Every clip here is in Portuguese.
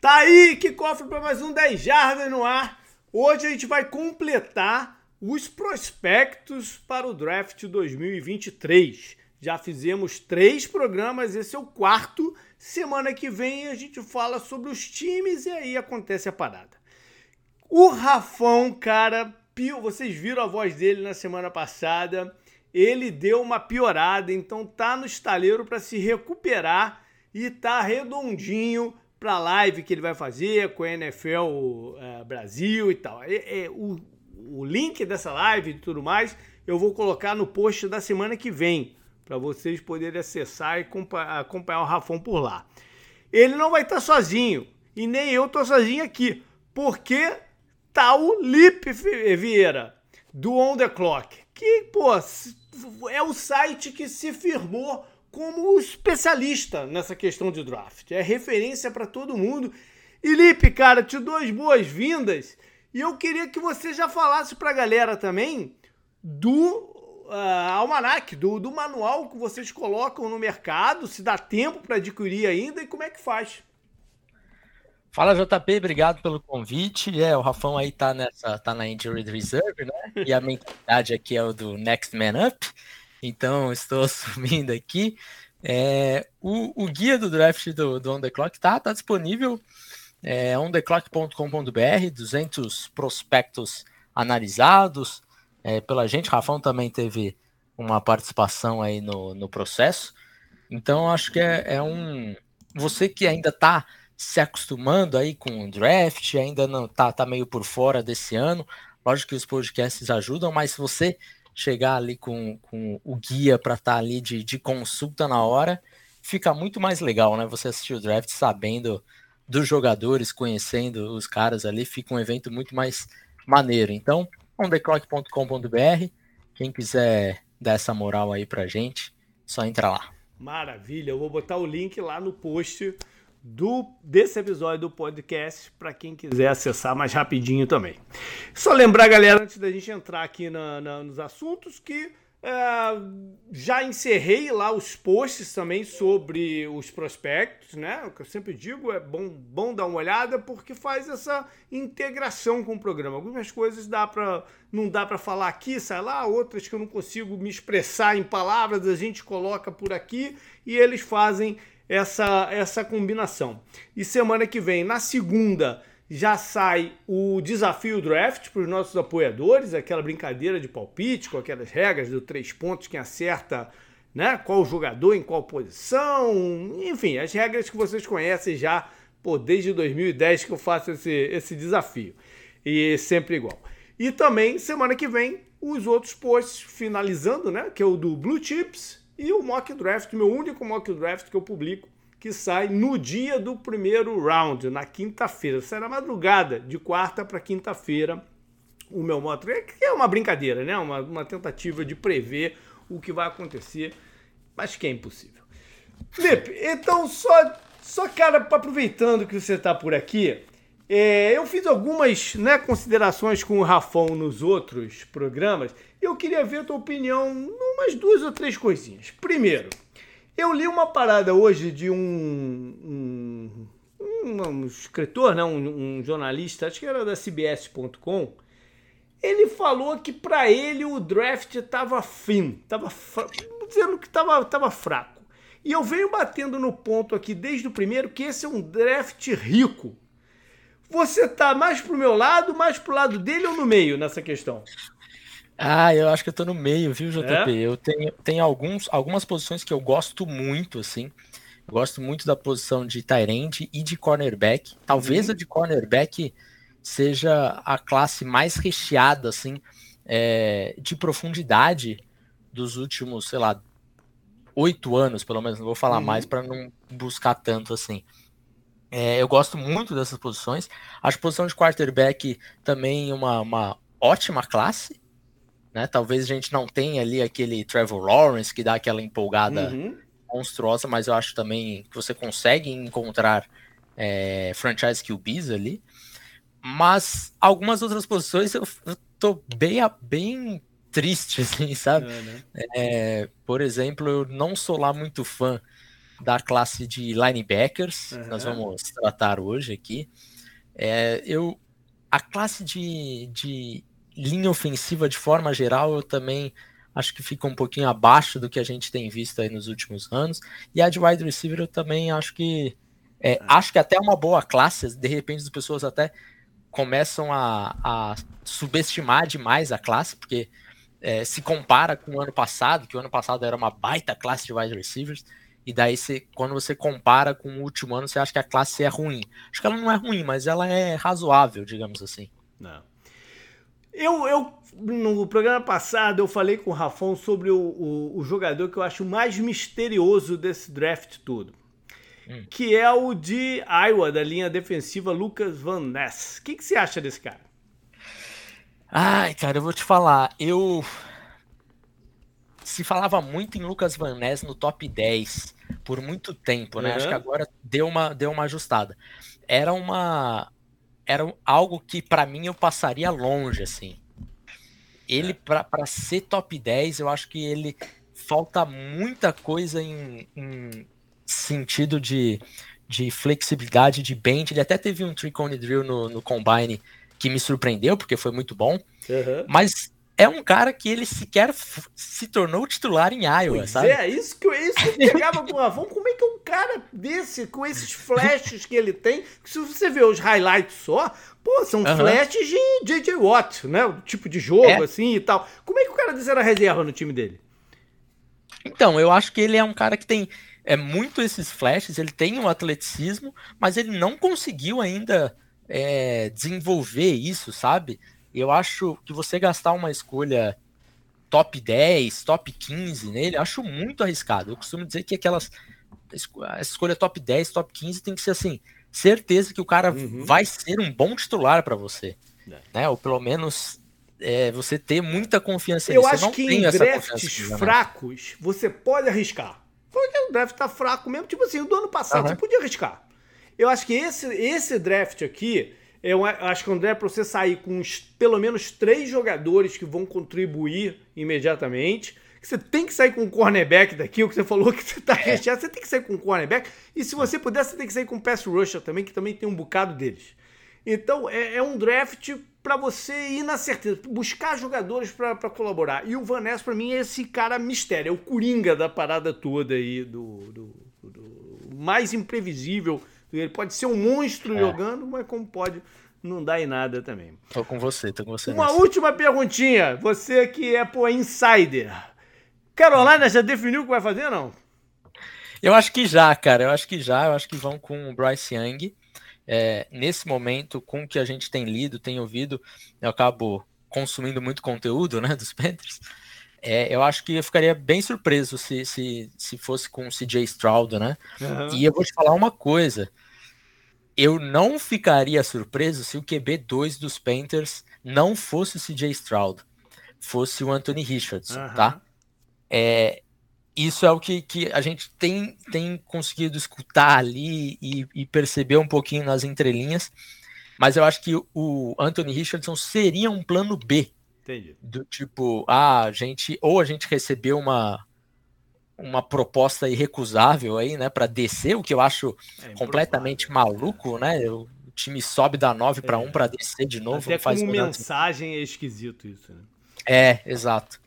Tá aí, que cofre para mais um 10 Jardas no ar. Hoje a gente vai completar os prospectos para o draft 2023. Já fizemos três programas, esse é o quarto. Semana que vem a gente fala sobre os times e aí acontece a parada. O Rafão, cara, vocês viram a voz dele na semana passada. Ele deu uma piorada, então tá no estaleiro para se recuperar e tá redondinho para a live que ele vai fazer com a NFL é, Brasil e tal. É, é, o, o link dessa live e tudo mais eu vou colocar no post da semana que vem para vocês poderem acessar e acompanhar o Rafão por lá. Ele não vai estar sozinho e nem eu tô sozinho aqui, porque tá o Lipe Vieira do On The Clock, que pô, é o site que se firmou como especialista nessa questão de draft. É referência para todo mundo. E Lipe, cara, te dou as boas-vindas. E eu queria que você já falasse para a galera também do uh, almanac, do, do manual que vocês colocam no mercado, se dá tempo para adquirir ainda e como é que faz. Fala JP, obrigado pelo convite. É, o Rafão aí tá nessa, tá na Injury Reserve, né? E a mentalidade aqui é o do Next Man Up. Então, estou assumindo aqui. É, o, o, guia do draft do, do On The Clock está tá disponível é, ontheclock.com.br, 200 prospectos analisados é, pela gente. Rafão também teve uma participação aí no, no processo. Então, acho que é, é um. Você que ainda está se acostumando aí com o draft, ainda não tá, tá meio por fora desse ano. Lógico que os podcasts ajudam, mas se você chegar ali com, com o guia para estar tá ali de, de consulta na hora, fica muito mais legal, né? Você assistir o draft sabendo dos jogadores, conhecendo os caras ali, fica um evento muito mais maneiro. Então, ontheclock.com.br, quem quiser dar essa moral aí pra gente, só entra lá. Maravilha, eu vou botar o link lá no post do desse episódio do podcast para quem quiser acessar mais rapidinho também. Só lembrar, galera, antes da gente entrar aqui na, na, nos assuntos, que é, já encerrei lá os posts também sobre os prospectos, né? O que eu sempre digo é bom, bom dar uma olhada porque faz essa integração com o programa. Algumas coisas dá para não dá para falar aqui, sai lá, outras que eu não consigo me expressar em palavras, a gente coloca por aqui e eles fazem essa, essa combinação. E semana que vem, na segunda, já sai o desafio draft para os nossos apoiadores, aquela brincadeira de palpite com aquelas regras do três pontos, quem acerta né, qual jogador em qual posição, enfim, as regras que vocês conhecem já pô, desde 2010 que eu faço esse, esse desafio. E sempre igual. E também, semana que vem, os outros posts finalizando, né? Que é o do Blue Chips e o mock draft, meu único mock draft que eu publico, que sai no dia do primeiro round, na quinta-feira. Sai na madrugada, de quarta para quinta-feira, o meu mock draft, que é uma brincadeira, né? Uma, uma tentativa de prever o que vai acontecer, mas que é impossível. Felipe, então só, só cara, aproveitando que você está por aqui, é, eu fiz algumas né, considerações com o Rafão nos outros programas. Eu queria ver a tua opinião umas duas ou três coisinhas. Primeiro, eu li uma parada hoje de um, um, um escritor, né, um, um, jornalista, acho que era da CBS.com. Ele falou que para ele o draft estava fim, estava dizendo que estava tava fraco. E eu venho batendo no ponto aqui desde o primeiro que esse é um draft rico você tá mais pro meu lado, mais pro lado dele ou no meio nessa questão? Ah, eu acho que eu tô no meio, viu, JP? É? Eu tenho, tenho alguns, algumas posições que eu gosto muito, assim. Eu gosto muito da posição de Tyrande e de cornerback. Talvez uhum. a de cornerback seja a classe mais recheada, assim, é, de profundidade dos últimos, sei lá, oito anos, pelo menos. Não vou falar uhum. mais para não buscar tanto assim. É, eu gosto muito dessas posições. Acho a posição de quarterback também uma, uma ótima classe. Né? Talvez a gente não tenha ali aquele Trevor Lawrence que dá aquela empolgada uhum. monstruosa, mas eu acho também que você consegue encontrar é, franchise QBs ali. Mas algumas outras posições eu, eu tô bem, bem triste, assim, sabe? É, né? é, por exemplo, eu não sou lá muito fã da classe de linebackers, uhum. que nós vamos tratar hoje aqui. É, eu, a classe de, de linha ofensiva, de forma geral, eu também acho que fica um pouquinho abaixo do que a gente tem visto aí nos últimos anos. E a de wide receiver eu também acho que é, é. acho que até é uma boa classe, de repente as pessoas até começam a, a subestimar demais a classe, porque é, se compara com o ano passado, que o ano passado era uma baita classe de wide receivers, e daí você, quando você compara com o último ano, você acha que a classe é ruim. Acho que ela não é ruim, mas ela é razoável, digamos assim. Não. Eu, eu no programa passado eu falei com o Rafão sobre o, o, o jogador que eu acho mais misterioso desse draft todo. Hum. Que é o de Iowa, da linha defensiva Lucas Van Ness. O que, que você acha desse cara? Ai, cara, eu vou te falar. Eu. Se falava muito em Lucas Van Ness no top 10 por muito tempo, né? Uhum. Acho que agora deu uma, deu uma ajustada. Era uma. Era algo que para mim eu passaria longe, assim. Ele, é. para ser top 10, eu acho que ele falta muita coisa em, em sentido de, de flexibilidade de bench. Ele até teve um tricone drill no, no combine que me surpreendeu, porque foi muito bom. Uhum. Mas é um cara que ele sequer se tornou titular em Iowa, pois sabe? É, isso que eu, isso que eu pegava com Avon. Cara desse, com esses flashes que ele tem, se você vê os highlights só, pô, são uhum. flashes de J.J. Watt, né? O tipo de jogo, é. assim e tal. Como é que o cara desse era reserva no time dele? Então, eu acho que ele é um cara que tem é muito esses flashes, ele tem um atleticismo, mas ele não conseguiu ainda é, desenvolver isso, sabe? Eu acho que você gastar uma escolha top 10, top 15 nele, acho muito arriscado. Eu costumo dizer que aquelas a escolha top 10, top 15 tem que ser assim, certeza que o cara uhum. vai ser um bom titular para você, é. né? Ou pelo menos é, você ter muita confiança Eu acho que em drafts fracos você pode arriscar. Porque o draft tá fraco mesmo, tipo assim, do ano passado uhum. você podia arriscar. Eu acho que esse, esse draft aqui, eu acho que o André, para você sair com uns, pelo menos três jogadores que vão contribuir imediatamente, você tem que sair com um cornerback daqui, o que você falou que você tá é. recheado, você tem que sair com um cornerback. E se você puder, você tem que sair com um pass rusher também, que também tem um bocado deles. Então é, é um draft para você ir na certeza, buscar jogadores para colaborar. E o Vanessa, para mim, é esse cara mistério, é o coringa da parada toda aí, do, do, do mais imprevisível ele pode ser um monstro é. jogando, mas como pode não dar em nada também. Tô com você, tô com você. Uma nessa. última perguntinha. Você que é, pô, insider. Carolina já definiu o que vai fazer, não? Eu acho que já, cara. Eu acho que já. Eu acho que vão com o Bryce Young. É, nesse momento, com o que a gente tem lido, tem ouvido, eu acabo consumindo muito conteúdo né, dos Panthers. É, eu acho que eu ficaria bem surpreso se, se, se fosse com o CJ Stroud, né? Uhum. E eu vou te falar uma coisa. Eu não ficaria surpreso se o QB2 dos Panthers não fosse o CJ Stroud, fosse o Anthony Richardson, uhum. tá? É, isso é o que, que a gente tem, tem conseguido escutar ali e, e perceber um pouquinho nas entrelinhas. Mas eu acho que o Anthony Richardson seria um plano B Entendi. Do tipo, ah, a gente ou a gente recebeu uma uma proposta irrecusável aí, né, para descer, o que eu acho é completamente maluco, né? O time sobe da 9 para 1 para descer de novo, Até faz como mensagem é esquisito isso, né? É, exato.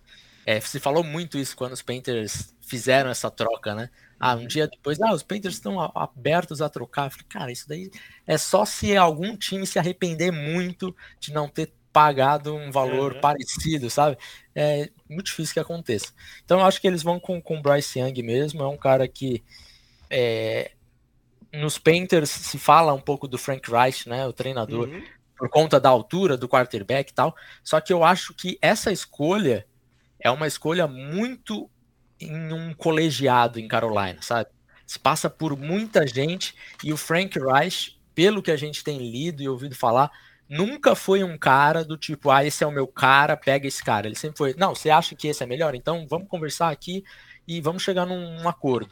É, se falou muito isso quando os Panthers fizeram essa troca, né? Ah, um uhum. dia depois, ah, os Panthers estão abertos a trocar. Eu falei, cara, isso daí é só se algum time se arrepender muito de não ter pagado um valor uhum. parecido, sabe? É muito difícil que aconteça. Então eu acho que eles vão com o Bryce Young mesmo. É um cara que é, nos Panthers se fala um pouco do Frank Reich, né? O treinador, uhum. por conta da altura do quarterback e tal. Só que eu acho que essa escolha é uma escolha muito em um colegiado em Carolina, sabe? Se passa por muita gente e o Frank Reich, pelo que a gente tem lido e ouvido falar, nunca foi um cara do tipo, ah, esse é o meu cara, pega esse cara. Ele sempre foi, não, você acha que esse é melhor? Então vamos conversar aqui e vamos chegar num, acordo.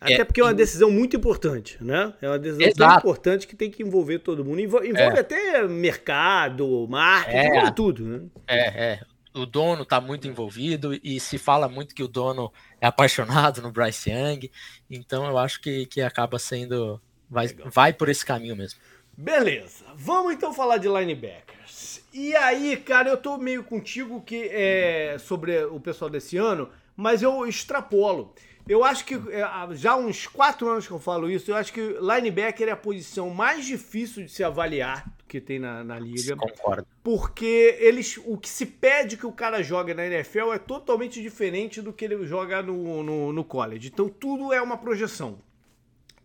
Até é, porque é uma decisão muito importante, né? É uma decisão muito importante que tem que envolver todo mundo. Envolve, envolve é. até mercado, marketing, é. tudo, né? É, é. O dono está muito envolvido e se fala muito que o dono é apaixonado no Bryce Young, então eu acho que, que acaba sendo. Vai, vai por esse caminho mesmo. Beleza, vamos então falar de linebackers. E aí, cara, eu tô meio contigo que é sobre o pessoal desse ano, mas eu extrapolo. Eu acho que é, já há uns quatro anos que eu falo isso, eu acho que linebacker é a posição mais difícil de se avaliar que tem na, na liga. Concordo. Porque eles, o que se pede que o cara jogue na NFL é totalmente diferente do que ele joga no, no, no college. Então tudo é uma projeção.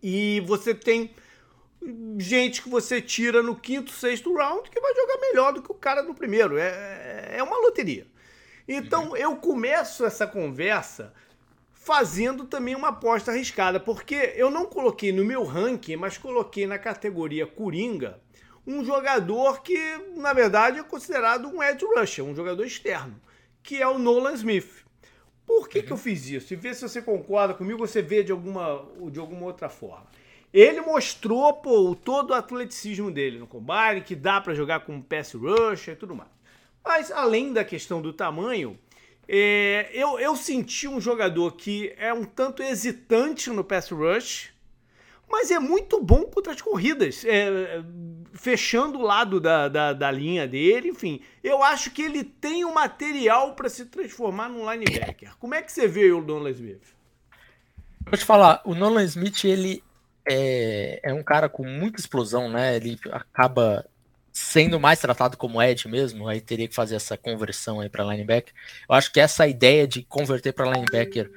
E você tem gente que você tira no quinto, sexto round que vai jogar melhor do que o cara no primeiro. É, é uma loteria. Então uhum. eu começo essa conversa fazendo também uma aposta arriscada, porque eu não coloquei no meu ranking, mas coloquei na categoria Coringa um jogador que, na verdade, é considerado um edge rusher, um jogador externo, que é o Nolan Smith. Por que, uhum. que eu fiz isso? E vê se você concorda comigo, você vê de alguma, de alguma outra forma. Ele mostrou pô, todo o atleticismo dele no combine, que dá para jogar com pass rusher e tudo mais. Mas além da questão do tamanho, é, eu, eu senti um jogador que é um tanto hesitante no pass rush, mas é muito bom contra as corridas, é, fechando o lado da, da, da, linha dele, enfim. Eu acho que ele tem o material para se transformar num linebacker. Como é que você vê o Nolan Smith? Vou te falar, o Nolan Smith, ele é, é um cara com muita explosão, né? Ele acaba sendo mais tratado como Ed mesmo, aí teria que fazer essa conversão aí para linebacker. Eu acho que essa ideia de converter para linebacker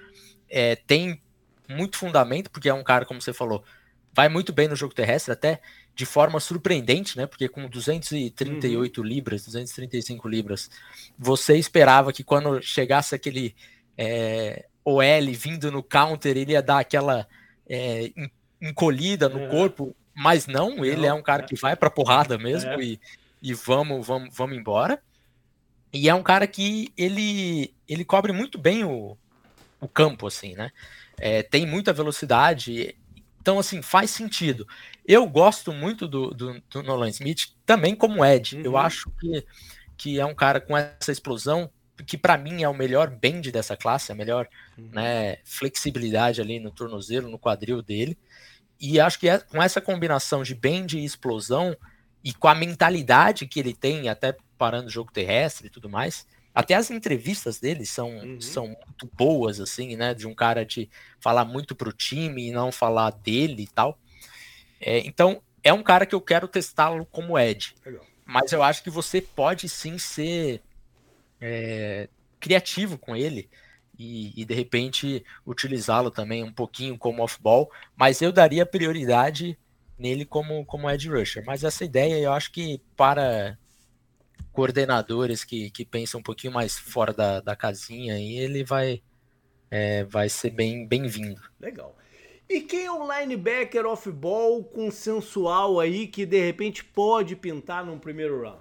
é, tem muito fundamento, porque é um cara, como você falou, vai muito bem no jogo terrestre, até de forma surpreendente, né? Porque com 238 uhum. libras, 235 libras, você esperava que quando chegasse aquele é, OL vindo no counter, ele ia dar aquela é, encolhida no é. corpo mas não, ele não, é um cara é. que vai pra porrada mesmo é. e, e vamos, vamos, vamos embora. E é um cara que ele, ele cobre muito bem o, o campo, assim, né? É, tem muita velocidade, então, assim, faz sentido. Eu gosto muito do, do, do Nolan Smith, também como Ed. Uhum. Eu acho que, que é um cara com essa explosão, que para mim é o melhor bend dessa classe, a melhor uhum. né, flexibilidade ali no tornozelo, no quadril dele. E acho que é, com essa combinação de bend e explosão, e com a mentalidade que ele tem, até parando o jogo terrestre e tudo mais, até as entrevistas dele são, uhum. são muito boas, assim, né? De um cara de falar muito pro time e não falar dele e tal. É, então, é um cara que eu quero testá-lo como Ed. Legal. Mas eu acho que você pode sim ser é, criativo com ele e, e de repente utilizá-lo também um pouquinho como off-ball, mas eu daria prioridade nele como, como edge rusher. Mas essa ideia eu acho que para coordenadores que, que pensam um pouquinho mais fora da, da casinha, aí ele vai, é, vai ser bem bem-vindo. Legal. E quem é um linebacker off-ball consensual aí que de repente pode pintar num primeiro round?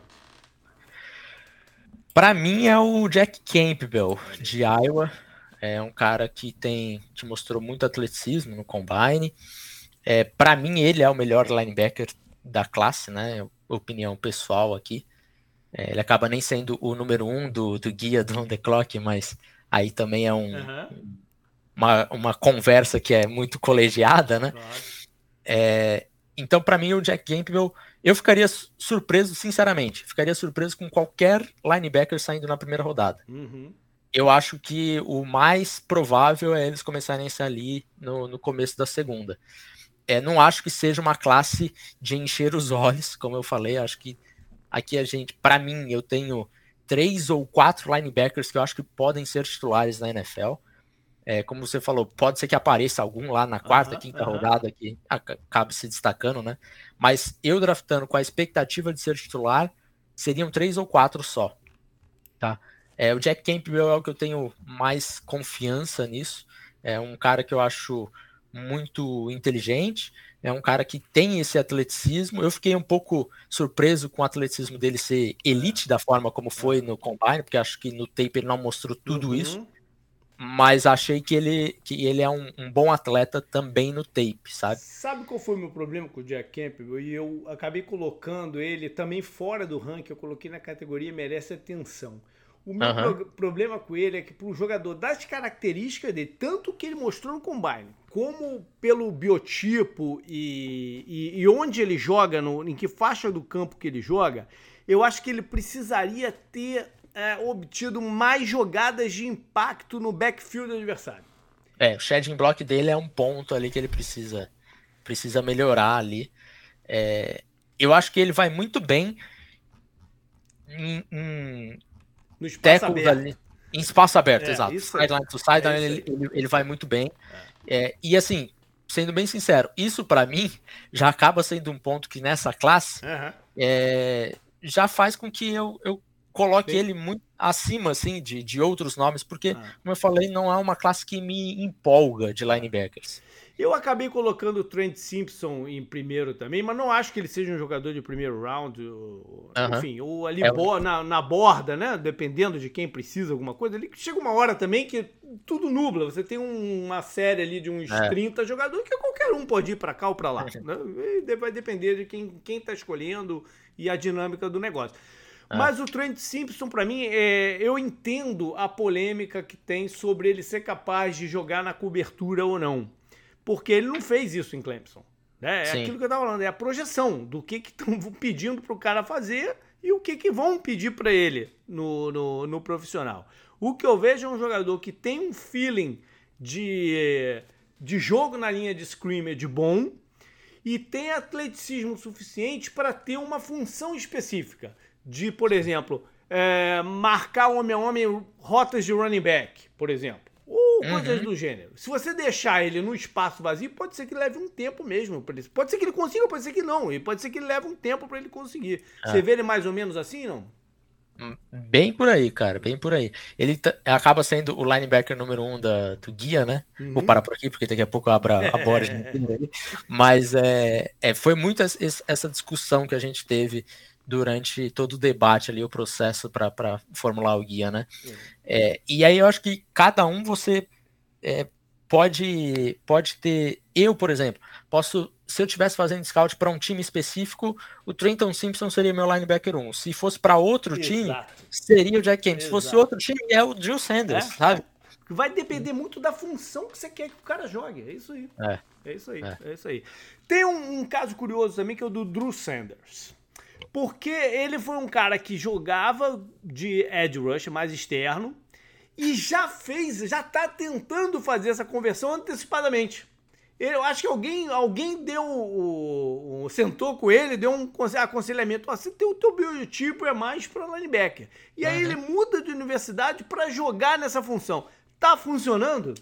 Para mim é o Jack Campbell de Iowa. É um cara que tem que mostrou muito atleticismo no combine. É, para mim, ele é o melhor linebacker da classe, né? Opinião pessoal aqui. É, ele acaba nem sendo o número um do, do guia do On The Clock, mas aí também é um, uhum. uma, uma conversa que é muito colegiada, né? Claro. É, então, para mim, o Jack Campbell, eu ficaria surpreso, sinceramente, ficaria surpreso com qualquer linebacker saindo na primeira rodada. Uhum eu acho que o mais provável é eles começarem a ali no, no começo da segunda. É, não acho que seja uma classe de encher os olhos, como eu falei. Acho que aqui a gente, para mim, eu tenho três ou quatro linebackers que eu acho que podem ser titulares na NFL. É, como você falou, pode ser que apareça algum lá na quarta, quinta rodada que acabe se destacando, né? Mas eu draftando com a expectativa de ser titular, seriam três ou quatro só, tá? É, o Jack Campbell é o que eu tenho mais confiança nisso. É um cara que eu acho muito inteligente, é um cara que tem esse atleticismo. Eu fiquei um pouco surpreso com o atleticismo dele ser elite da forma como foi no combine, porque acho que no tape ele não mostrou tudo uhum. isso. Mas achei que ele, que ele é um, um, bom atleta também no tape, sabe? Sabe qual foi o meu problema com o Jack Campbell? E eu acabei colocando ele também fora do ranking, eu coloquei na categoria merece atenção. O meu uhum. pro problema com ele é que, para o jogador, das características dele, tanto que ele mostrou no Combine, como pelo biotipo e, e, e onde ele joga, no, em que faixa do campo que ele joga, eu acho que ele precisaria ter é, obtido mais jogadas de impacto no backfield do adversário. É, o shedding block dele é um ponto ali que ele precisa, precisa melhorar ali. É, eu acho que ele vai muito bem em, em no espaço aberto. Ali, em espaço aberto, é, exato. Sideline to sideline, é ele, ele, ele, vai muito bem. É. é. e assim, sendo bem sincero, isso para mim já acaba sendo um ponto que nessa classe uhum. já faz com que eu, eu coloque Sim. ele muito acima assim de, de outros nomes, porque, ah. como eu falei, não é uma classe que me empolga de linebackers. Eu acabei colocando o Trent Simpson em primeiro também, mas não acho que ele seja um jogador de primeiro round. Ou, Enfim, ou ali é bo na, na borda, né? Dependendo de quem precisa alguma coisa. Ali chega uma hora também que tudo nubla. Você tem um, uma série ali de uns é. 30 jogadores que qualquer um pode ir para cá ou para lá. né? Vai depender de quem, quem tá escolhendo e a dinâmica do negócio. É. Mas o Trent Simpson, para mim, é, eu entendo a polêmica que tem sobre ele ser capaz de jogar na cobertura ou não porque ele não fez isso em Clemson. Né? É Sim. aquilo que eu estava falando, é a projeção do que estão pedindo para o cara fazer e o que, que vão pedir para ele no, no, no, profissional. O que eu vejo é um jogador que tem um feeling de, de jogo na linha de scrimmage bom e tem atleticismo suficiente para ter uma função específica. De, por exemplo, é, marcar homem a homem rotas de running back, por exemplo ou coisas uhum. do gênero. Se você deixar ele no espaço vazio, pode ser que leve um tempo mesmo. Pode ser que ele consiga, pode ser que não. E pode ser que ele leve um tempo para ele conseguir. É. Você vê ele mais ou menos assim, não? Bem por aí, cara, bem por aí. Ele acaba sendo o linebacker número um da, do guia, né? Uhum. Vou parar por aqui, porque daqui a pouco eu abro a, a borda. Mas é, é, foi muito essa discussão que a gente teve durante todo o debate ali, o processo para formular o guia, né? É, e aí eu acho que cada um você é, pode, pode ter. Eu, por exemplo, posso. Se eu estivesse fazendo scout para um time específico, o Trenton Simpson seria meu linebacker 1. Se fosse para outro Exato. time, seria o Jack Kemp. Se fosse outro time, é o Drew Sanders, é? sabe? Vai depender muito da função que você quer que o cara jogue. É isso aí. É, é isso aí. É. é isso aí. Tem um, um caso curioso também que é o do Drew Sanders. Porque ele foi um cara que jogava de edge rush mais externo e já fez, já tá tentando fazer essa conversão antecipadamente. Eu acho que alguém, alguém deu o, o sentou com ele, deu um aconselhamento. Assim, teu, teu biotipo é mais para linebacker. E aí uhum. ele muda de universidade para jogar nessa função. Tá funcionando?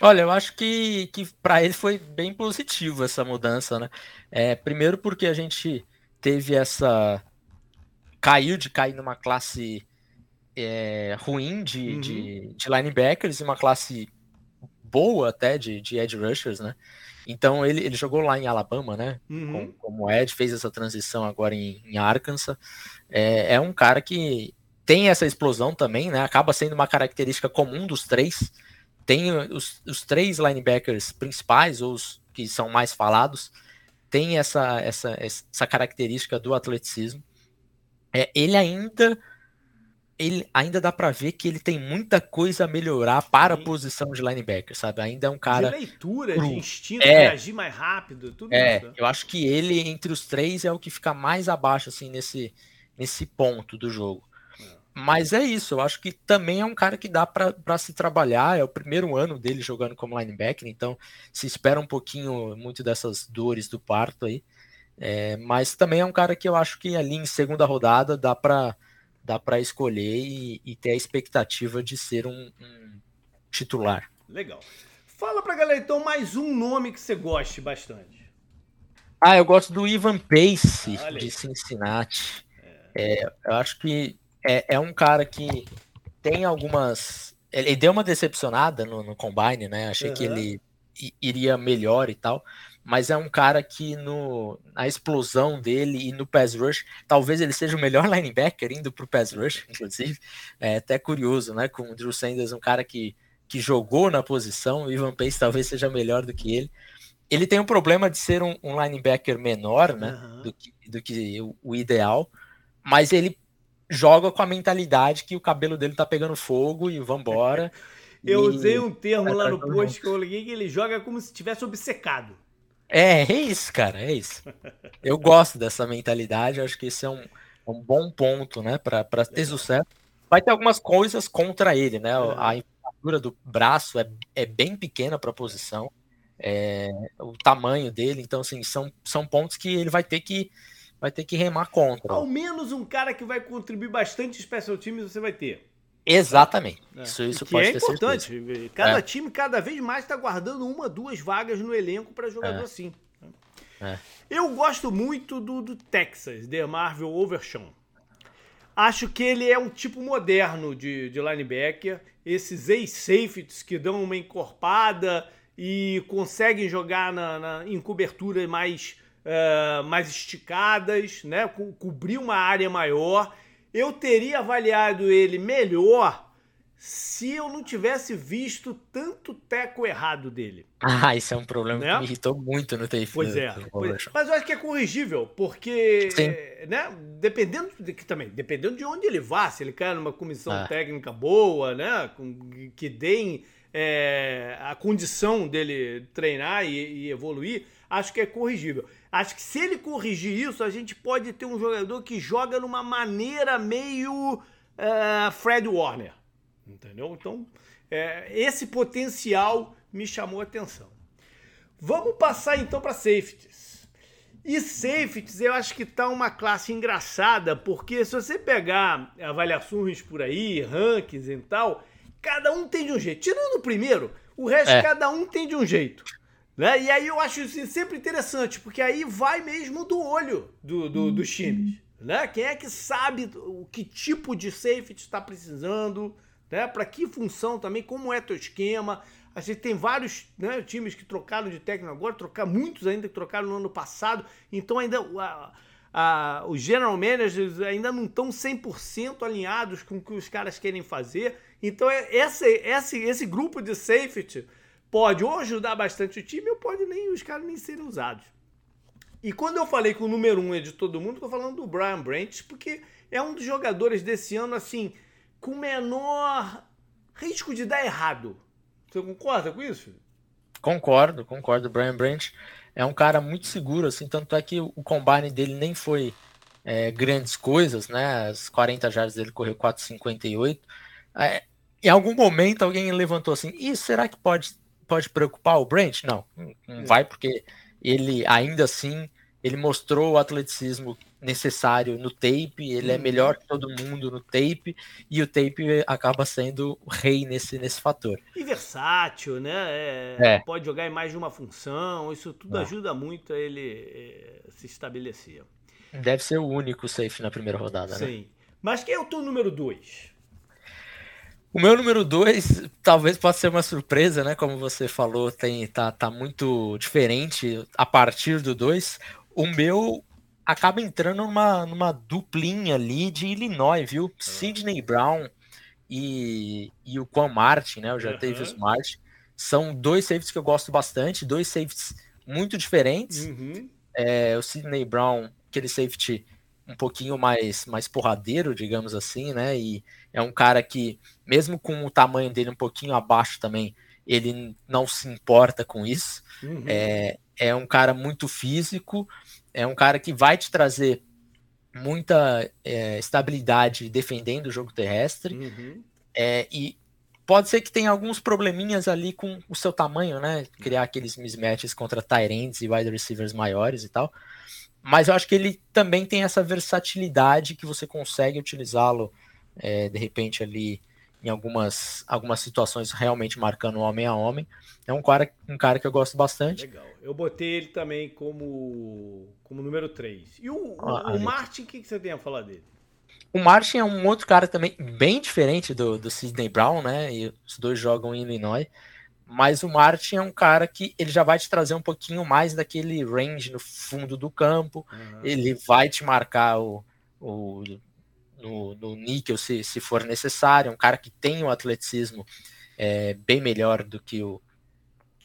Olha, eu acho que, que para ele foi bem positivo essa mudança, né? É, primeiro porque a gente teve essa. caiu de cair numa classe é, ruim de, uhum. de, de, linebackers e uma classe boa até de, de edge rushers, né? Então ele, ele jogou lá em Alabama, né? Uhum. Com, como Ed, fez essa transição agora em, em Arkansas. É, é, um cara que tem essa explosão também, né? Acaba sendo uma característica comum dos três. Tem os, os três linebackers principais, ou os que são mais falados, tem essa, essa, essa característica do atleticismo. É, ele ainda ele ainda dá para ver que ele tem muita coisa a melhorar para Sim. a posição de linebacker, sabe? Ainda é um cara. De leitura, cru. de instinto, é, reagir mais rápido, tudo é, isso. Eu acho que ele, entre os três, é o que fica mais abaixo, assim, nesse, nesse ponto do jogo. Mas é isso, eu acho que também é um cara que dá para se trabalhar. É o primeiro ano dele jogando como linebacker, então se espera um pouquinho muito dessas dores do parto aí. É, mas também é um cara que eu acho que ali em segunda rodada dá para dá para escolher e, e, ter a expectativa de ser um, um, titular. Legal. Fala pra galera então mais um nome que você goste bastante. Ah, eu gosto do Ivan Pace de Cincinnati. É. É, eu acho que é, é um cara que tem algumas. Ele deu uma decepcionada no, no Combine, né? Achei uhum. que ele iria melhor e tal. Mas é um cara que no, na explosão dele e no pass rush, talvez ele seja o melhor linebacker indo pro pass rush, inclusive. É até curioso, né? Com o Drew Sanders, um cara que, que jogou na posição, o Ivan Pace talvez seja melhor do que ele. Ele tem um problema de ser um, um linebacker menor, né? Uhum. Do que, do que o, o ideal, mas ele joga com a mentalidade que o cabelo dele tá pegando fogo e vambora. eu e... usei um termo lá no post que eu liguei que ele joga como se estivesse obcecado. É, é isso, cara, é isso. Eu gosto dessa mentalidade, acho que esse é um, é um bom ponto, né, para ter sucesso. Vai ter algumas coisas contra ele, né? É. A envergadura do braço é, é bem pequena para a posição, é, o tamanho dele, então, assim, são, são pontos que ele vai ter que vai ter que remar contra. Ao menos um cara que vai contribuir bastante special times você vai ter. Exatamente. É. Isso, isso que pode é importante. Certeza. Cada é. time cada vez mais está guardando uma, duas vagas no elenco para jogador é. assim. É. Eu gosto muito do, do Texas, The Marvel Overshawn. Acho que ele é um tipo moderno de, de linebacker. Esses ex-safeties que dão uma encorpada e conseguem jogar na, na em coberturas mais, uh, mais esticadas, né? Co cobrir uma área maior. Eu teria avaliado ele melhor se eu não tivesse visto tanto teco errado dele. Ah, isso é um problema né? que me irritou muito no tape. Pois é. Pois, mas eu acho que é corrigível, porque, Sim. né, dependendo de, que também, dependendo de onde ele vá, se ele cai numa comissão ah. técnica boa, né, com, que deem é, a condição dele treinar e, e evoluir, acho que é corrigível. Acho que se ele corrigir isso, a gente pode ter um jogador que joga numa maneira meio uh, Fred Warner. Entendeu? Então, é, esse potencial me chamou a atenção. Vamos passar então para safeties. E safeties eu acho que tá uma classe engraçada, porque se você pegar avaliações por aí, rankings e tal, cada um tem de um jeito. Tirando o primeiro, o resto é. cada um tem de um jeito. Né? E aí eu acho isso sempre interessante, porque aí vai mesmo do olho do, do, dos times. Né? Quem é que sabe o que tipo de safety está precisando, né? Para que função também, como é teu esquema. A gente tem vários né, times que trocaram de técnico agora, trocar muitos ainda que trocaram no ano passado. Então ainda a, a, os general managers ainda não estão 100% alinhados com o que os caras querem fazer. Então é, esse, esse, esse grupo de safety pode ou ajudar bastante o time ou pode nem os caras nem serem usados. E quando eu falei que o número um é de todo mundo, estou falando do Brian Branch, porque é um dos jogadores desse ano, assim, com menor risco de dar errado. Você concorda com isso? Concordo, concordo. O Brian Branch é um cara muito seguro, assim, tanto é que o combine dele nem foi é, grandes coisas, né? As 40 jardas dele correu 4,58. É, em algum momento alguém levantou assim, e será que pode, pode preocupar o Branch? Não, não vai, porque ele ainda assim ele mostrou o atleticismo necessário no tape, ele é uhum. melhor que todo mundo no tape, e o tape acaba sendo o rei nesse, nesse fator. E versátil, né? É, é. Pode jogar em mais de uma função, isso tudo é. ajuda muito a ele é, se estabelecer. Deve ser o único safe na primeira rodada, Sim. né? Sim. Mas quem é o teu número 2? O meu número 2 talvez possa ser uma surpresa, né? Como você falou, tem, tá, tá muito diferente a partir do 2. O meu acaba entrando numa, numa duplinha ali de Illinois, viu? Ah. Sidney Brown e, e o Quan Martin, né? O Jartavius uhum. Martin. São dois safeties que eu gosto bastante, dois safeties muito diferentes. Uhum. É, o Sidney Brown, aquele safety um pouquinho mais, mais porradeiro, digamos assim, né? E é um cara que, mesmo com o tamanho dele um pouquinho abaixo também, ele não se importa com isso. Uhum. É, é um cara muito físico, é um cara que vai te trazer muita é, estabilidade defendendo o jogo terrestre. Uhum. É, e pode ser que tenha alguns probleminhas ali com o seu tamanho, né? Criar aqueles mismatches contra Tyrants e wide receivers maiores e tal. Mas eu acho que ele também tem essa versatilidade que você consegue utilizá-lo é, de repente ali em algumas, algumas situações realmente marcando homem a homem. É um cara, um cara que eu gosto bastante. Legal. Eu botei ele também como, como número 3. E o, ah, o, o Martin, o que, que você tem a falar dele? O Martin é um outro cara também bem diferente do, do Sidney Brown, né? E os dois jogam em Illinois. Mas o Martin é um cara que ele já vai te trazer um pouquinho mais daquele range no fundo do campo. Uhum. Ele vai te marcar o, o no, no níquel se, se for necessário, um cara que tem um atleticismo é, bem melhor do que o,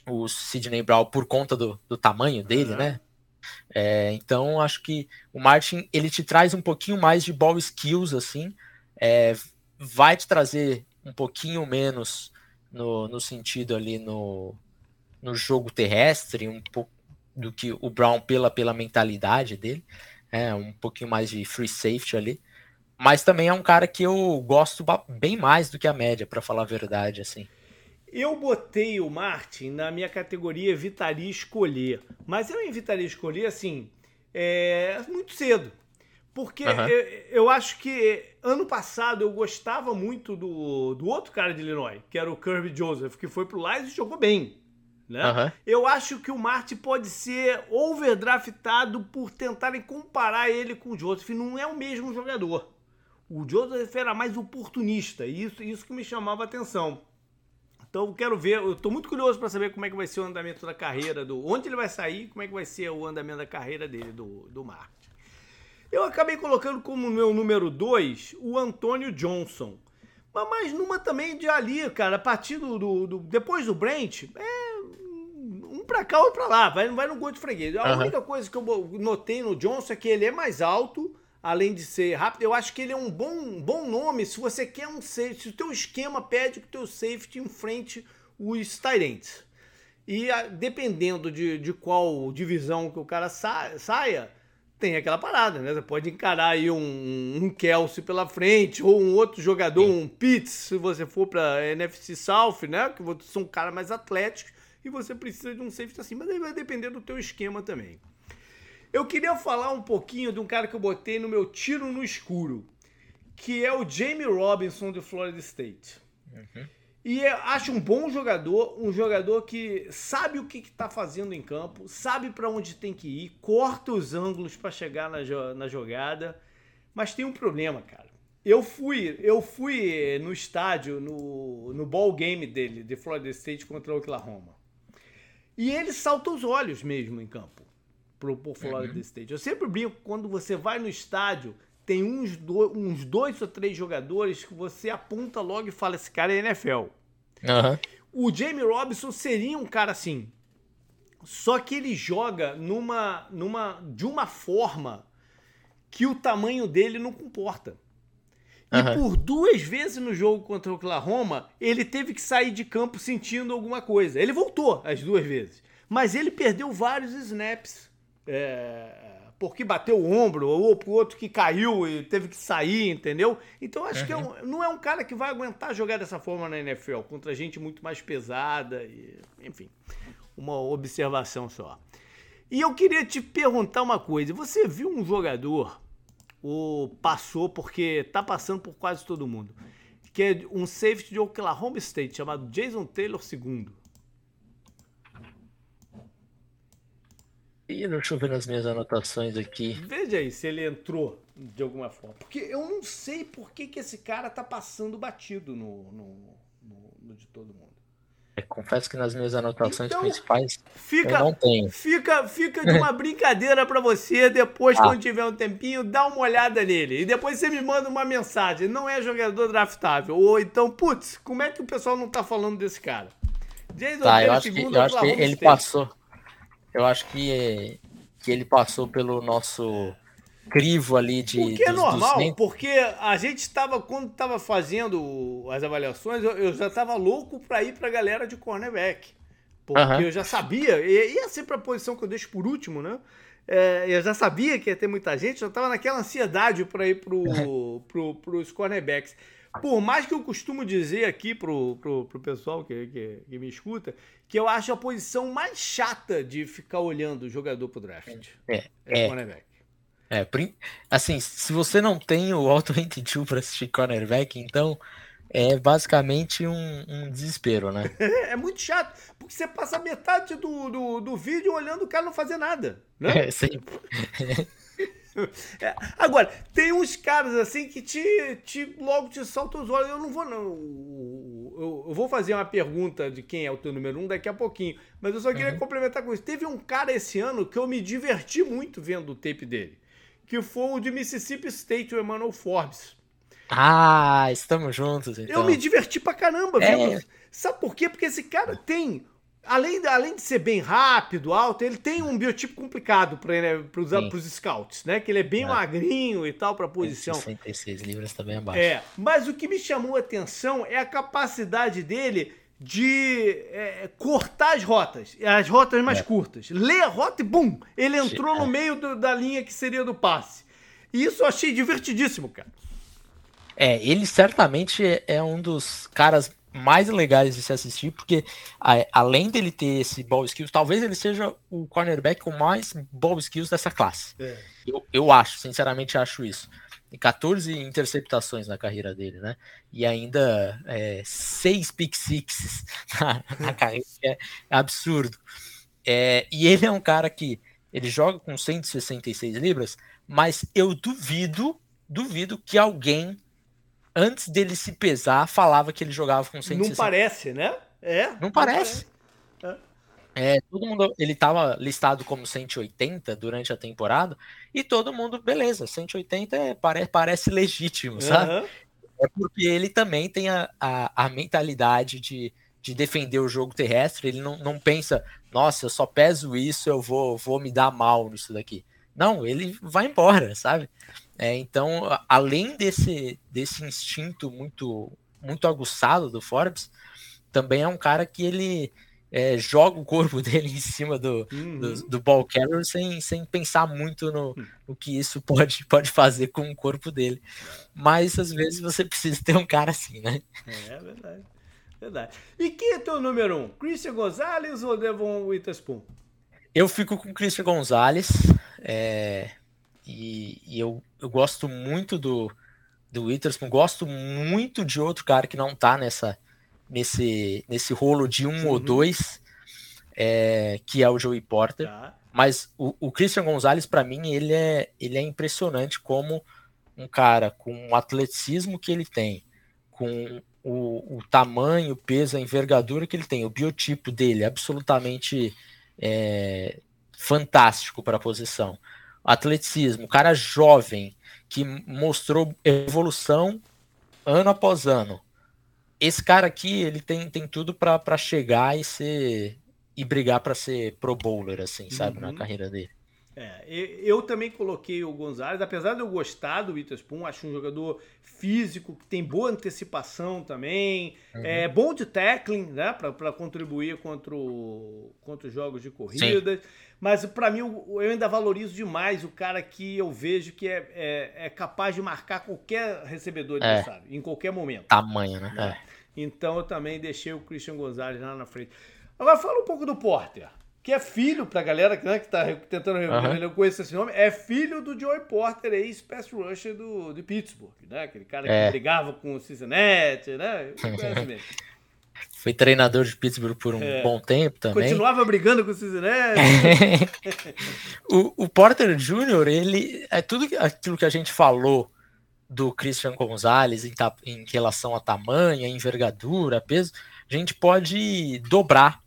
o Sidney Brown por conta do, do tamanho dele, uhum. né? É, então, acho que o Martin ele te traz um pouquinho mais de ball skills, assim, é, vai te trazer um pouquinho menos no, no sentido ali no, no jogo terrestre, um pouco do que o Brown pela, pela mentalidade dele, é, um pouquinho mais de free safety ali. Mas também é um cara que eu gosto bem mais do que a média, para falar a verdade, assim. Eu botei o Martin na minha categoria evitaria escolher. Mas eu evitaria escolher, assim, é, muito cedo. Porque uhum. eu, eu, acho que ano passado eu gostava muito do, do outro cara de Illinois, que era o Kirby Joseph, que foi pro Lions e jogou bem. Né? Uhum. Eu acho que o Martin pode ser overdraftado por tentarem comparar ele com o Joseph. Não é o mesmo jogador. O Joseph era mais oportunista, e isso, isso que me chamava a atenção. Então eu quero ver, eu estou muito curioso para saber como é que vai ser o andamento da carreira do. Onde ele vai sair, como é que vai ser o andamento da carreira dele, do, do Martin. Eu acabei colocando como meu número 2 o Antônio Johnson. Mas, mas numa também de ali, cara, a partir do, do, do depois do Brent, é um pra cá, outro pra lá, vai, vai no gol de freguês. A uhum. única coisa que eu notei no Johnson é que ele é mais alto, além de ser rápido. Eu acho que ele é um bom, bom nome se você quer um safety, se o teu esquema pede que o teu safety enfrente os Tyrants. E dependendo de, de qual divisão que o cara sa, saia, tem aquela parada, né? Você pode encarar aí um, um Kelsey pela frente, ou um outro jogador, Sim. um Pitts, se você for para NFC South, né? Que são caras mais atléticos e você precisa de um safety assim, mas aí vai depender do teu esquema também. Eu queria falar um pouquinho de um cara que eu botei no meu tiro no escuro, que é o Jamie Robinson do Florida State. Uhum. E acho um bom jogador, um jogador que sabe o que está fazendo em campo, sabe para onde tem que ir, corta os ângulos para chegar na, na jogada, mas tem um problema, cara. Eu fui, eu fui no estádio, no, no ball game dele, de Florida State contra o Oklahoma. E ele salta os olhos mesmo em campo, pro, pro Florida uhum. State. Eu sempre brinco, quando você vai no estádio, tem uns, do, uns dois ou três jogadores que você aponta logo e fala: esse cara é NFL. Uhum. O Jamie Robinson seria um cara assim. Só que ele joga numa, numa, de uma forma que o tamanho dele não comporta. E uhum. por duas vezes no jogo contra o Oklahoma, ele teve que sair de campo sentindo alguma coisa. Ele voltou as duas vezes. Mas ele perdeu vários snaps. É, porque bateu o ombro, ou pro outro que caiu e teve que sair, entendeu? Então acho uhum. que é um, não é um cara que vai aguentar jogar dessa forma na NFL, contra gente muito mais pesada, e, enfim, uma observação só. E eu queria te perguntar uma coisa: você viu um jogador, ou passou, porque tá passando por quase todo mundo, que é um safety de Oklahoma State, chamado Jason Taylor II. E deixa eu ver nas minhas anotações aqui. Veja aí se ele entrou de alguma forma. Porque eu não sei por que, que esse cara tá passando batido no, no, no, no de todo mundo. É, confesso que nas minhas anotações então, principais fica, eu não tenho. Fica, fica de uma brincadeira para você, depois, ah. quando tiver um tempinho, dá uma olhada nele. E depois você me manda uma mensagem. Não é jogador draftável. Ou então, putz, como é que o pessoal não tá falando desse cara? Jason tá, eu acho que, eu acho que ele passou. Eu acho que, que ele passou pelo nosso crivo ali de. O que é normal, dos... porque a gente estava, quando estava fazendo as avaliações, eu, eu já estava louco para ir para a galera de cornerback. Porque uh -huh. eu já sabia, e ia ser para a posição que eu deixo por último, né? É, eu já sabia que ia ter muita gente, já estava naquela ansiedade para ir para pro, pro, os cornerbacks. Por mais que eu costumo dizer aqui pro, pro, pro pessoal que, que, que, me escuta, que eu acho a posição mais chata de ficar olhando o jogador pro draft. É, é, é cornerback. É, assim, se você não tem o Auto 22 para assistir cornerback, então é basicamente um, um desespero, né? é muito chato, porque você passa metade do, do, do vídeo olhando o cara não fazer nada. Né? É, sempre. É, agora, tem uns caras assim que te, te logo te soltam os olhos. Eu não vou, não. Eu, eu, vou fazer uma pergunta de quem é o teu número um daqui a pouquinho. Mas eu só queria uhum. complementar com isso. Teve um cara esse ano que eu me diverti muito vendo o tape dele. Que foi o de Mississippi State, o Emmanuel Forbes. Ah, estamos juntos. Então. Eu me diverti pra caramba, é. Sabe por quê? Porque esse cara tem além, além de ser bem rápido, alto, ele tem um biotipo complicado para né, os scouts, né? Que ele é bem é. magrinho e tal para posição. 66 libras também abaixo. É, mas o que me chamou a atenção é a capacidade dele de é, cortar as rotas, as rotas mais é. curtas. Lê a rota e bum, ele entrou no é. meio do, da linha que seria do passe. E isso eu achei divertidíssimo, cara. É, ele certamente é um dos caras mais legais de se assistir, porque a, além dele ter esse ball skills, talvez ele seja o cornerback com mais ball skills dessa classe. É. Eu, eu acho, sinceramente acho isso. Tem 14 interceptações na carreira dele, né? E ainda é, 6 pick sixes na, na carreira, é absurdo. É, e ele é um cara que ele joga com 166 libras, mas eu duvido, duvido que alguém antes dele se pesar, falava que ele jogava com 160. Não parece, né? É. Não, não parece. parece. É. é. todo mundo, ele estava listado como 180 durante a temporada e todo mundo, beleza, 180 é, parece, parece legítimo, sabe? Uhum. É porque ele também tem a, a, a mentalidade de, de defender o jogo terrestre, ele não, não pensa, nossa, eu só peso isso, eu vou, vou me dar mal nisso daqui. Não, ele vai embora, sabe? É, então, além desse, desse instinto muito, muito aguçado do Forbes, também é um cara que ele é, joga o corpo dele em cima do, uhum. do, do, ball carrier sem, sem pensar muito no, hum. no que isso pode, pode fazer com o corpo dele. Mas às vezes você precisa ter um cara assim, né? É, é verdade. Verdade. E quem é teu número um? Christian Gonzalez ou Devon Witherspoon? Eu fico com Christian Gonzalez. É, e, e eu, eu gosto muito do, do Witherspoon, gosto muito de outro cara que não tá nessa, nesse, nesse rolo de um uhum. ou dois, é, que é o Joey Porter. Tá. Mas o, o Christian Gonzalez, para mim, ele é, ele é impressionante como um cara com o atleticismo que ele tem, com o, o tamanho, o peso, a envergadura que ele tem, o biotipo dele absolutamente é, fantástico para a posição atleticismo, cara jovem que mostrou evolução ano após ano. Esse cara aqui, ele tem, tem tudo para chegar e ser e brigar para ser pro bowler assim, sabe, uhum. na carreira dele. É, eu também coloquei o Gonzalez, apesar de eu gostar do Witherspoon, acho um jogador físico, que tem boa antecipação também, uhum. é bom de tackling, né, para contribuir contra, o, contra os jogos de corrida. Sim. Mas para mim, eu ainda valorizo demais o cara que eu vejo que é, é, é capaz de marcar qualquer recebedor é. em qualquer momento. Tamanho, né? É. Então eu também deixei o Christian Gonzalez lá na frente. Agora fala um pouco do Porter que é filho, pra galera né, que tá tentando uhum. conhecer esse nome, é filho do Joey Porter, ex-pass rusher do, de Pittsburgh, né? Aquele cara é. que brigava com o Cincinnati, né? Foi treinador de Pittsburgh por um é. bom tempo também. Continuava brigando com o Cincinnati. o, o Porter Jr., ele é tudo aquilo que a gente falou do Christian Gonzalez em, em relação a tamanho, envergadura, peso, a gente pode dobrar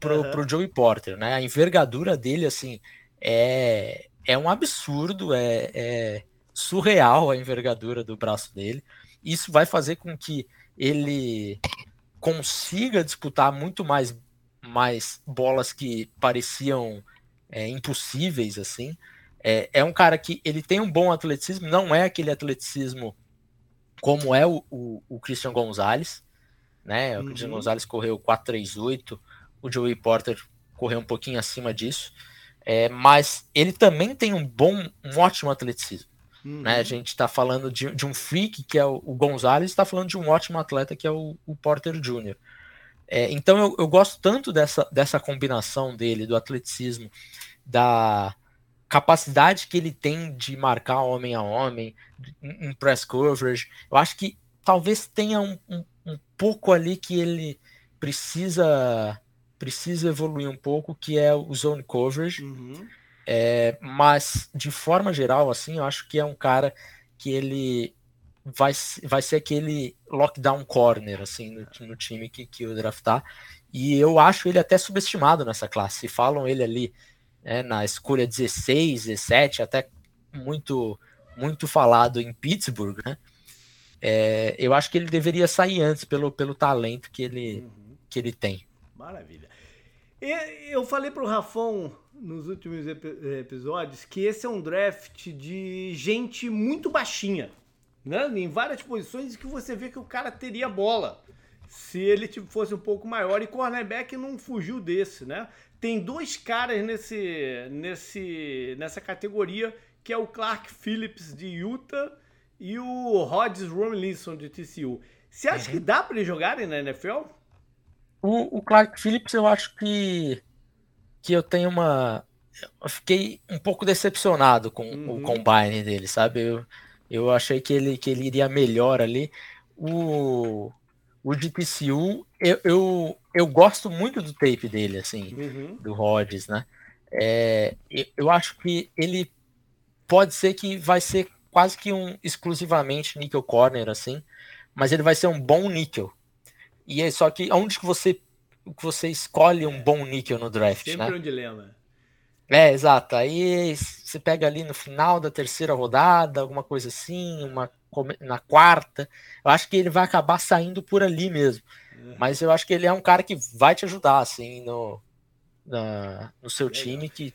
pro, uhum. pro Joey Porter, né? A envergadura dele, assim, é, é um absurdo, é, é surreal a envergadura do braço dele. Isso vai fazer com que ele consiga disputar muito mais, mais bolas que pareciam é, impossíveis, assim. É, é um cara que ele tem um bom atleticismo, não é aquele atleticismo como é o, o, o Christian Gonzalez, né? O uhum. Christian Gonzalez correu 438, o Joey Porter correu um pouquinho acima disso. É, mas ele também tem um bom, um ótimo atleticismo. Uhum. Né? A gente está falando de, de, um freak, que é o, o Gonzalez, está falando de um ótimo atleta, que é o, o Porter Jr. É, então eu, eu, gosto tanto dessa, dessa combinação dele, do atleticismo, da capacidade que ele tem de marcar homem a homem, em, em press coverage. Eu acho que talvez tenha um, um, um pouco ali que ele precisa precisa evoluir um pouco, que é o zone coverage. Uhum. É, mas, de forma geral, assim, eu acho que é um cara que ele vai, vai ser aquele lockdown corner, assim, no, no time que, que o draftar. E eu acho ele até subestimado nessa classe. Se falam ele ali né, na escolha 16, 17, até muito, muito falado em Pittsburgh, né? É, eu acho que ele deveria sair antes pelo, pelo talento que ele, uhum. que ele tem. Maravilha. Eu falei pro Rafão nos últimos episódios que esse é um draft de gente muito baixinha, né? Em várias posições que você vê que o cara teria bola se ele tipo, fosse um pouco maior. E cornerback não fugiu desse, né? Tem dois caras nesse, nesse, nessa categoria, que é o Clark Phillips de Utah e o Rodgers Romlinson de TCU. Você acha uhum. que dá para eles jogarem na NFL? O, o, Clark Phillips, eu acho que, que eu tenho uma. Eu fiquei um pouco decepcionado com uhum. o combine dele, sabe? Eu, eu achei que ele, que ele iria melhor ali. O, o de TCU, eu, eu, eu gosto muito do tape dele, assim, uhum. do Rodgers, né? É, eu acho que ele pode ser que vai ser quase que um exclusivamente nickel corner, assim, mas ele vai ser um bom níquel. E é só que onde que você que você escolhe um bom níquel no draft, Sempre né? um dilema. É, exato. Aí você pega ali no final da terceira rodada, alguma coisa assim, uma na quarta. Eu acho que ele vai acabar saindo por ali mesmo. É. Mas eu acho que ele é um cara que vai te ajudar, assim, no, na, no seu time, que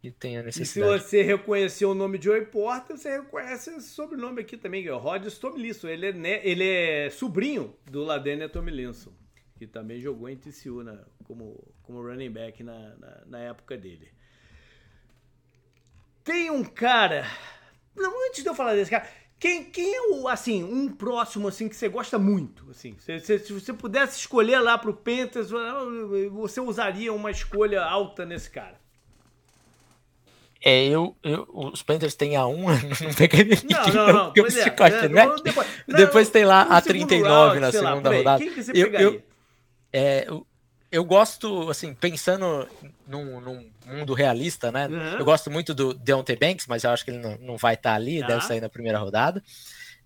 que tem a necessidade. E se você reconhecer o nome de Joey Porter, você reconhece esse sobrenome aqui também, que é o Rodgers Tomlinson. Ele é, né, ele é sobrinho do Ladenia Tomlinson, que também jogou em TCU né, como, como running back na, na, na, época dele. Tem um cara... Não, antes de eu falar desse cara... Quem, quem é o, assim, um próximo, assim, que você gosta muito, assim? Se, se, se você pudesse escolher lá pro Panthers, você usaria uma escolha alta nesse cara? É, eu, eu, os Panthers têm a 1, não pegaria ninguém. Não, não, não. Pois é, é, depois, depois tem lá a 39 round, na segunda lá, rodada. Quem que você eu, eu, é, eu, eu gosto, assim, pensando num, num mundo realista, né? Uhum. Eu gosto muito do Deontay Banks, mas eu acho que ele não, não vai estar tá ali, tá. deve sair na primeira rodada.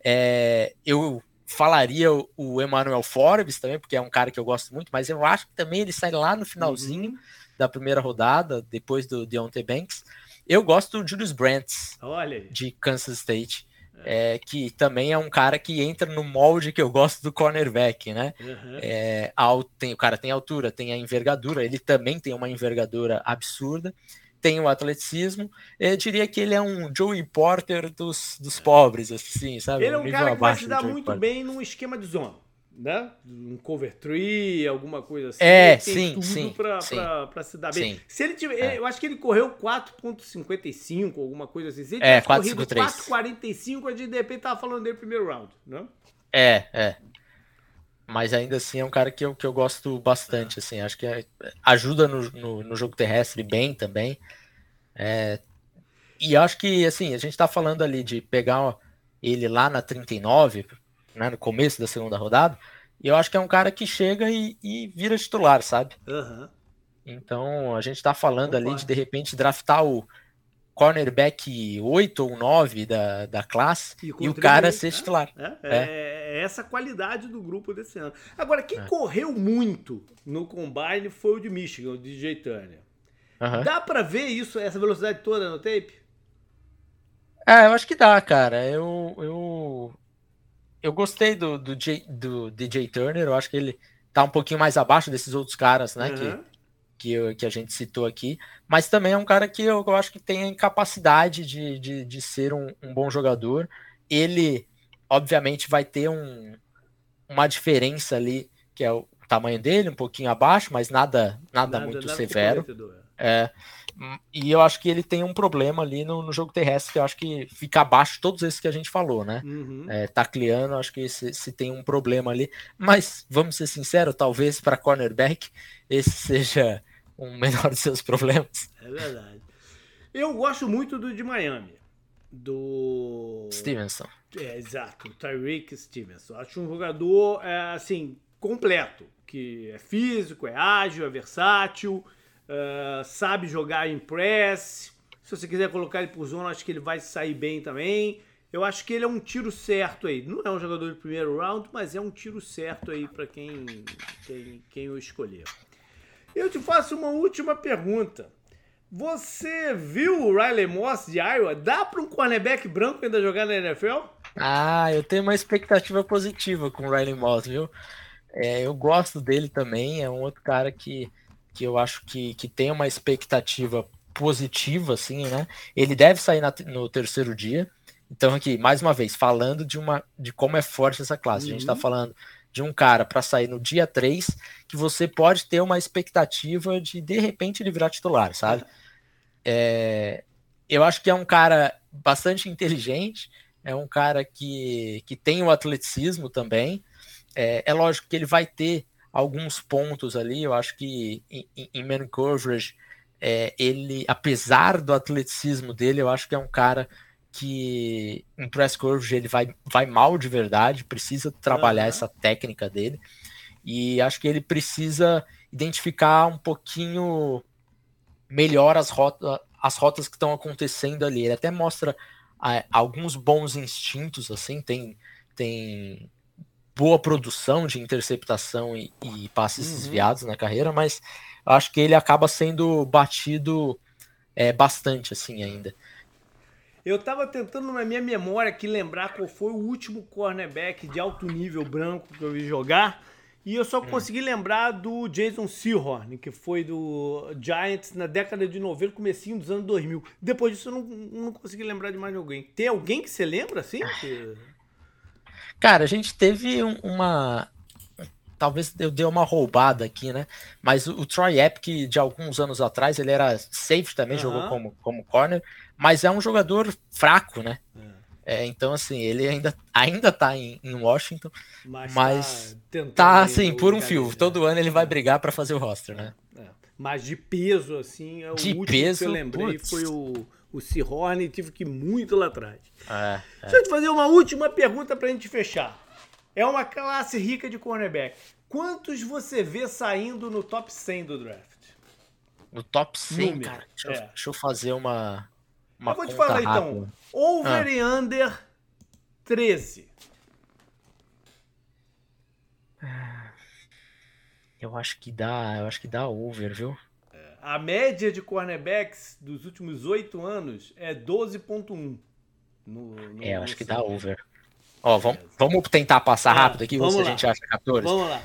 É, eu falaria o, o Emmanuel Forbes também, porque é um cara que eu gosto muito, mas eu acho que também ele sai lá no finalzinho uhum. da primeira rodada, depois do Deontay Banks. Eu gosto do Julius Olha. de Kansas State. É. É, que também é um cara que entra no molde que eu gosto do cornerback, né? Uhum. É, tem, o cara tem altura, tem a envergadura, ele também tem uma envergadura absurda, tem o atleticismo. Eu diria que ele é um Joey Porter dos, dos pobres, assim, sabe? Ele é um, um cara que vai se dar muito Porter. bem num esquema de zona né? Um cover tree, alguma coisa assim. É, sim, sim. Pra, sim, pra, pra se dar bem. Sim. Se ele tiver. É. Eu acho que ele correu 4,55, alguma coisa assim. Se ele é, 4,53. 4,45, a gente de repente tava falando dele no primeiro round, né? É, é. Mas ainda assim é um cara que eu, que eu gosto bastante, assim. Acho que é, ajuda no, no, no, jogo terrestre bem também. É, e acho que, assim, a gente tá falando ali de pegar ele lá na 39, né, no começo da segunda rodada. E eu acho que é um cara que chega e, e vira titular, sabe? Uhum. Então a gente tá falando ali de de repente draftar o cornerback 8 ou 9 da, da classe e, e o cara ser né? titular. É, é. é, essa qualidade do grupo desse ano. Agora, quem é. correu muito no combine foi o de Michigan, o DJ Turner. Uhum. Dá para ver isso, essa velocidade toda no tape? É, eu acho que dá, cara. Eu, eu, eu gostei do, do, J, do DJ Turner, eu acho que ele tá um pouquinho mais abaixo desses outros caras, né? Uhum. Que, que, eu, que, a gente citou aqui, mas também é um cara que eu, eu acho que tem capacidade de, de, de ser um, um, bom jogador. Ele, obviamente, vai ter um, uma diferença ali, que é o tamanho dele, um pouquinho abaixo, mas nada, nada, nada muito nada severo. É, e eu acho que ele tem um problema ali no, no, jogo terrestre, que eu acho que fica abaixo de todos esses que a gente falou, né? Uhum. É, tacleando, acho que se, se, tem um problema ali. Mas, vamos ser sinceros, talvez para cornerback esse seja um menor dos seus problemas. É verdade. Eu gosto muito do de Miami. Do. Stevenson. É, exato. Tyreek Stevenson. Acho um jogador, é, assim, completo. Que é físico, é ágil, é versátil uh, sabe jogar em press. Se você quiser colocar ele por zona, acho que ele vai sair bem também. Eu acho que ele é um tiro certo aí. Não é um jogador de primeiro round, mas é um tiro certo aí para quem, quem, quem o escolher. Eu te faço uma última pergunta. Você viu o Riley Moss de Iowa? Dá para um cornerback branco ainda jogar na NFL? Ah, eu tenho uma expectativa positiva com o Riley Moss, viu? É, eu gosto dele também. É um outro cara que que eu acho que, que tem uma expectativa positiva, assim, né? Ele deve sair na, no terceiro dia. Então, aqui, mais uma vez, falando de, uma, de como é forte essa classe. Uhum. A gente está uhum. falando de um cara para sair no dia 3, que você pode ter uma expectativa de, de repente, ele virar titular, sabe? É, eu acho que é um cara bastante inteligente, é um cara que, que tem o atleticismo também. É, é lógico que ele vai ter alguns pontos ali. Eu acho que em, em man coverage, é, ele, apesar do atleticismo dele, eu acho que é um cara que em press coverage ele vai, vai mal de verdade, precisa trabalhar uhum. essa técnica dele. E acho que ele precisa identificar um pouquinho melhor as, rota, as rotas que estão acontecendo ali. Ele até mostra ah, alguns bons instintos, assim, tem, tem boa produção de interceptação e, e passes uhum. desviados na carreira, mas acho que ele acaba sendo batido é, bastante assim ainda. Eu tava tentando na minha memória aqui lembrar qual foi o último cornerback de alto nível branco que eu vi jogar. E eu só hum. consegui lembrar do Jason Sehorn, que foi do Giants na década de 90, comecinho dos anos 2000. Depois disso eu não, não consegui lembrar de mais alguém. Tem alguém que você lembra assim? Que... Cara, a gente teve uma. Talvez eu dei uma roubada aqui, né? Mas o, o Troy Epic, de alguns anos atrás, ele era safe também, uhum. jogou como, como corner, mas é um jogador fraco, né? É. É, então, assim, ele ainda, ainda tá em, em Washington, mas, mas tá, tá assim, por um fio. Né? Todo ano ele vai brigar para fazer o roster, né? É. Mas de peso, assim, é o de último peso, que eu lembrei putz. foi o, o Seahorn, tive que ir muito lá atrás. É, é. Deixa eu te fazer uma última pergunta pra gente fechar. É uma classe rica de cornerback. Quantos você vê saindo no top 100 do draft? No top 100, Número. cara? Deixa, é. eu, deixa, eu, fazer uma, uma Eu vou te falar então. rápida. então. Over ah. e under 13. Eu acho que dá, eu acho que dá over, viu? A média de cornerbacks dos últimos oito anos é 12.1. No, no, é, eu acho que dá over. Ó, vamos, vamos tentar passar ah, rápido aqui, vamos se a gente acha 14. Vamos lá.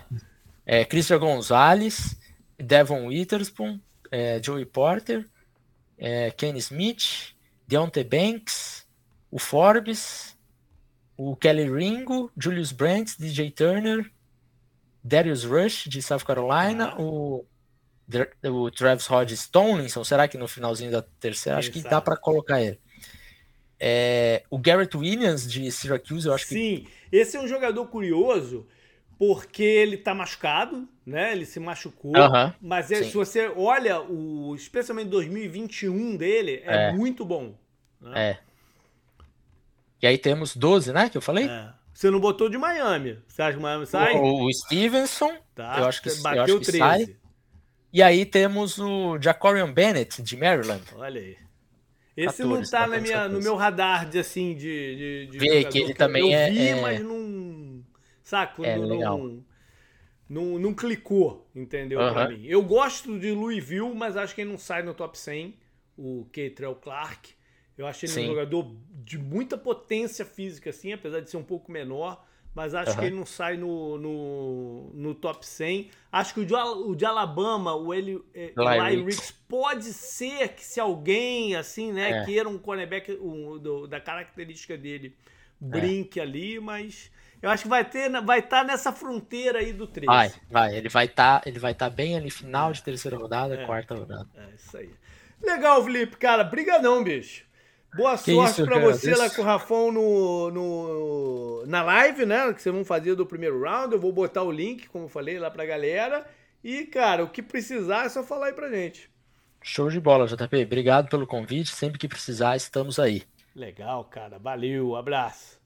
É, Christian Gonzalez, Devon Witherspoon, é, Joey Porter, é, Ken Smith, Deontay Banks, o Forbes, o Kelly Ringo, Julius Brandt, DJ Turner, Darius Rush de South Carolina, ah. o o Travis Hodges Tomlinson, será que no finalzinho da terceira? Acho que dá para colocar ele. É, o Garrett Williams de Syracuse, eu acho Sim, que. Sim, esse é um jogador curioso porque ele tá machucado, né? Ele se machucou. Uh -huh, mas é, se você olha, o, especialmente 2021 dele, é, é. muito bom. Né? É. E aí temos 12, né? Que eu falei? É. Você não botou de Miami. Você acha que Miami sai? O, o Stevenson, tá, eu acho que, bateu eu acho que 13. sai. E aí temos o Jacorian Bennett, de Maryland. Olha aí. Esse 14, não tá na minha, no meu radar de assim, de. de, de Vê que ele também eu é. Eu vi, é... mas não. Saco? É, não. Não, não, não clicou, entendeu? Uh -huh. Pra mim. Eu gosto de Louisville, mas acho que ele não sai no top 100. O Keitrell Clark. Eu achei ele Sim. um jogador de muita potência física, assim, apesar de ser um pouco menor mas acho que ele não sai no, no, no, top 100. Acho que o de, o de Alabama, o Eli, é, Eli Ricks, pode ser que se alguém, assim, né, é. queira um cornerback um, do, da característica dele, brinque é. ali, mas eu acho que vai ter, vai estar tá nessa fronteira aí do 13. Vai, vai, ele vai estar, tá, ele vai estar tá bem ali final de terceira rodada, é. quarta rodada. É isso aí. Legal, Felipe, cara, brigadão, bicho. Boa que sorte para você lá com o Rafão no, no, na live, né? Que vocês vão fazer do primeiro round. Eu vou botar o link, como eu falei, lá pra galera. E, cara, o que precisar é só falar aí pra gente. Show de bola, JP. Obrigado pelo convite. Sempre que precisar, estamos aí. Legal, cara. Valeu. Abraço.